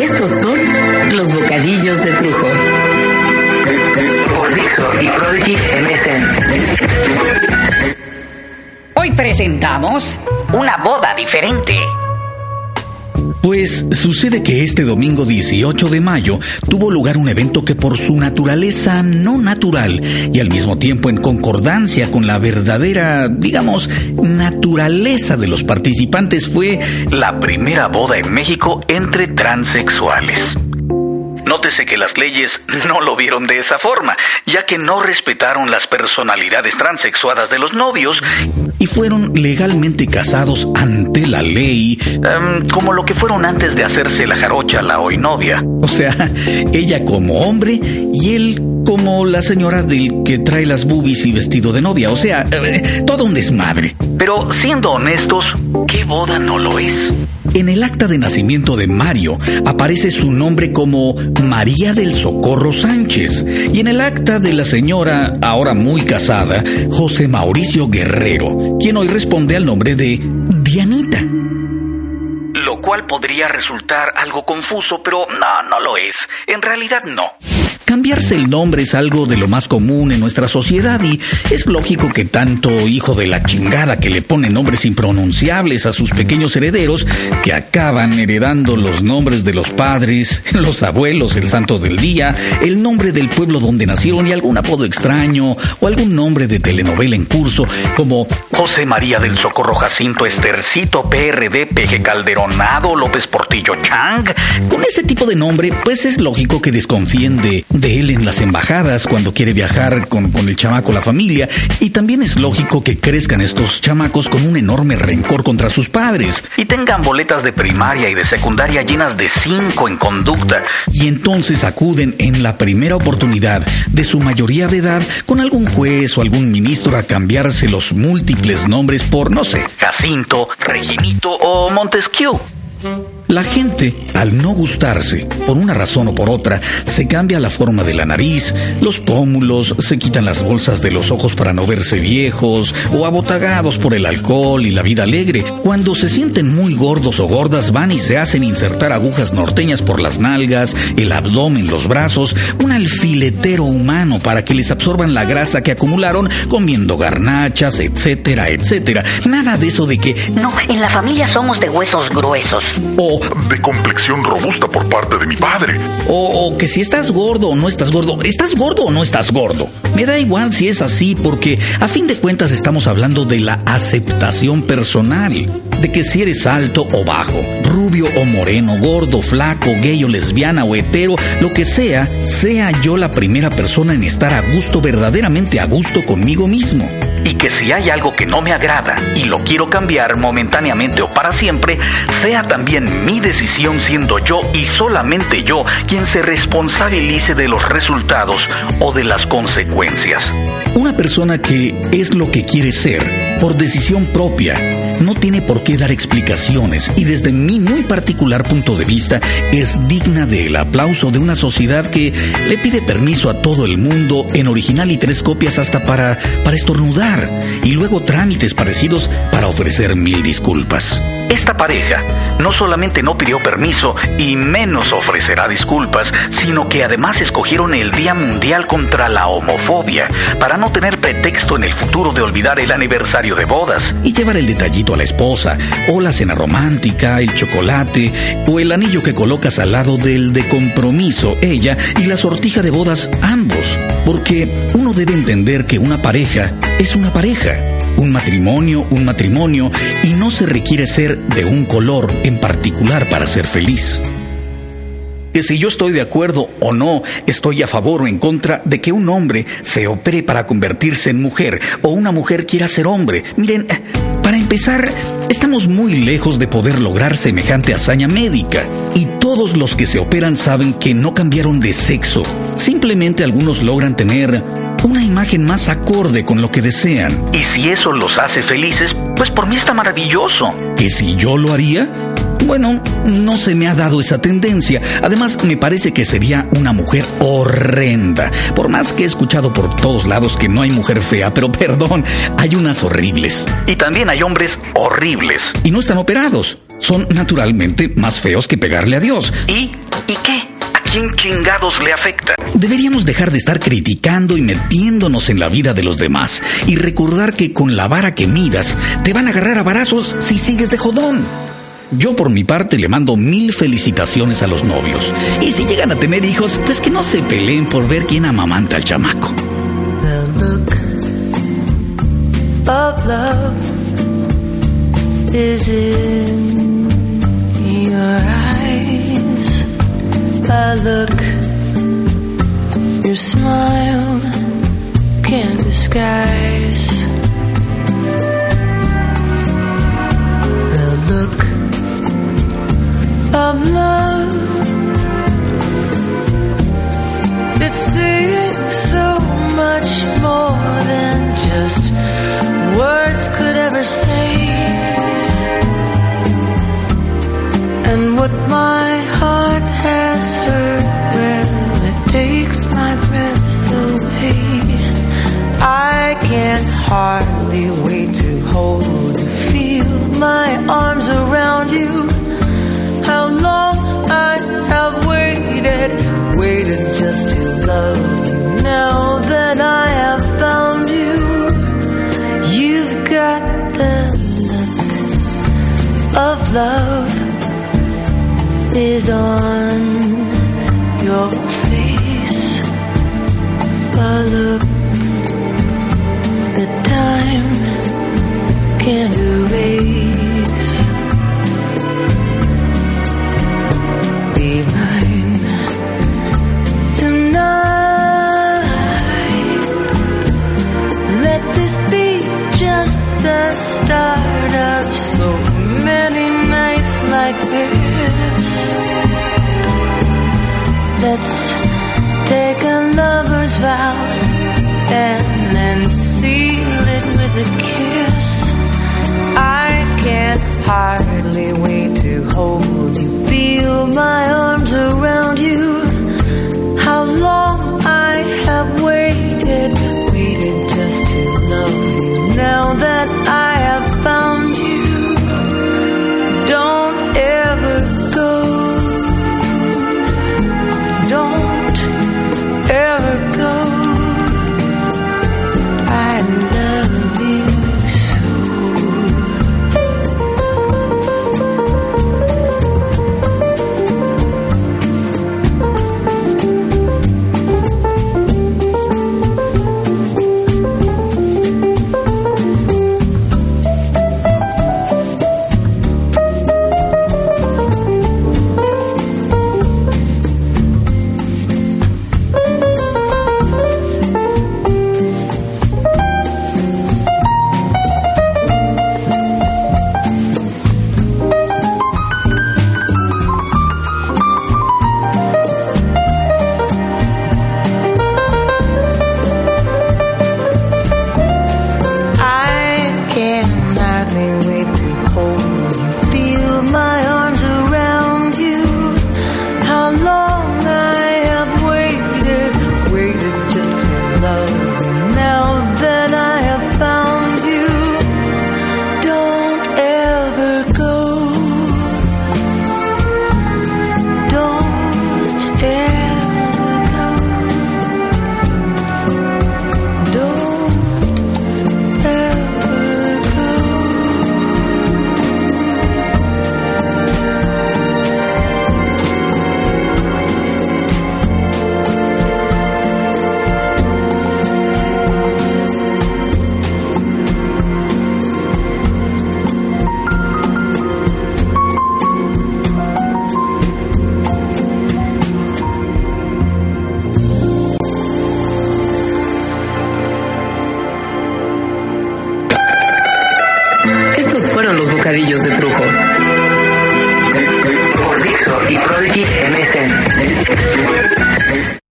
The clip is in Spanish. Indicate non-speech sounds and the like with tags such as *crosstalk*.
Estos son los bocadillos de Trujo. Por Dixo y Prodigy MSN. Hoy presentamos una boda diferente. Pues sucede que este domingo 18 de mayo tuvo lugar un evento que por su naturaleza no natural y al mismo tiempo en concordancia con la verdadera, digamos, naturaleza de los participantes fue la primera boda en México entre transexuales. Nótese que las leyes *laughs* no lo vieron de esa forma, ya que no respetaron las personalidades transexuadas de los novios y fueron legalmente casados ante la ley, em, como lo que fueron antes de hacerse la jarocha la hoy novia. O sea, *laughs* ella como hombre y él como la señora del que trae las boobies y vestido de novia. O sea, eh, todo un desmadre. Pero siendo honestos, ¿qué boda no lo es? En el acta de nacimiento de Mario aparece su nombre como María del Socorro Sánchez y en el acta de la señora, ahora muy casada, José Mauricio Guerrero, quien hoy responde al nombre de Dianita. Lo cual podría resultar algo confuso, pero no, no lo es. En realidad no. Cambiarse el nombre es algo de lo más común en nuestra sociedad y es lógico que tanto hijo de la chingada que le pone nombres impronunciables a sus pequeños herederos que acaban heredando los nombres de los padres, *laughs* los abuelos, el santo del día, el nombre del pueblo donde nacieron y algún apodo extraño o algún nombre de telenovela en curso como José María del Socorro Jacinto Estercito PRD PG Calderonado López Portillo Chang. Con ese tipo de nombre, pues es lógico que desconfíen de de él en las embajadas cuando quiere viajar con, con el chamaco, la familia. Y también es lógico que crezcan estos chamacos con un enorme rencor contra sus padres y tengan boletas de primaria y de secundaria llenas de cinco en conducta. Y entonces acuden en la primera oportunidad de su mayoría de edad con algún juez o algún ministro a cambiarse los múltiples nombres por, no sé, Jacinto, Reginito o Montesquieu. La gente, al no gustarse, por una razón o por otra, se cambia la forma de la nariz, los pómulos, se quitan las bolsas de los ojos para no verse viejos o abotagados por el alcohol y la vida alegre. Cuando se sienten muy gordos o gordas, van y se hacen insertar agujas norteñas por las nalgas, el abdomen, los brazos, un alfiletero humano para que les absorban la grasa que acumularon comiendo garnachas, etcétera, etcétera. Nada de eso de que No, en la familia somos de huesos gruesos. o de complexión robusta por parte de mi padre. O, que si estás gordo o no estás gordo, ¿estás gordo o no estás gordo? Me da igual si es así porque a fin de cuentas estamos hablando de la aceptación personal. De que si eres alto o bajo, rubio o moreno, gordo, flaco, gay o lesbiana o hetero, lo que sea, sea yo la primera persona en estar a gusto, verdaderamente a gusto conmigo mismo. Y que si hay algo que no me agrada y lo quiero cambiar momentáneamente o para siempre, sea también mi decisión siendo yo y solamente yo quien se responsabilice de los resultados o de las consecuencias. Una persona que es lo que quiere ser por decisión propia no tiene por qué dar explicaciones y desde mi muy particular punto de vista es digna del aplauso de una sociedad que le pide permiso a todo el mundo en original y tres copias hasta para, para estornudar y luego trámites parecidos para ofrecer mil disculpas. Esta pareja no solamente no pidió permiso y menos ofrecerá disculpas, sino que además escogieron el Día Mundial contra la Homofobia para no tener pretexto en el futuro de olvidar el aniversario de bodas y llevar el detallito a la esposa, o la cena romántica, el chocolate, o el anillo que colocas al lado del de compromiso, ella, y la sortija de bodas, ambos. Porque uno debe entender que una pareja es una pareja un matrimonio, un matrimonio, y no se requiere ser de un color en particular para ser feliz. Que si yo estoy de acuerdo o no, estoy a favor o en contra de que un hombre se opere para convertirse en mujer o una mujer quiera ser hombre. Miren, eh, para empezar, estamos muy lejos de poder lograr semejante hazaña médica. Y todos los que se operan saben que no cambiaron de sexo. Simplemente algunos logran tener una imagen más acorde con lo que desean. Y si eso los hace felices, pues por mí está maravilloso. ¿Que si yo lo haría? Bueno, no se me ha dado esa tendencia. Además, me parece que sería una mujer horrenda. Por más que he escuchado por todos lados que no hay mujer fea, pero *laughs* perdón, hay unas horribles. Y también hay hombres horribles. Y no están operados. Son naturalmente más feos que pegarle a Dios. Y ¿Y qué? ¿A quién chingados le afecta? Deberíamos dejar de estar criticando y metiéndonos en la vida de los demás y recordar que con la vara que midas te van a agarrar a varazos si sigues de jodón. Yo por mi parte le mando mil felicitaciones a los novios. Y si llegan a tener hijos, pues que no se peleen por ver quién amamanta al chamaco. The look of love is in The look your smile can't disguise. Love. Now that I have found you, you've got the look of love is on your face. A look start of so many nights like this. Let's take a lover's vow and then seal it with a kiss. Bocadillos de Trujo. Por Dixo y Prodigy MSN.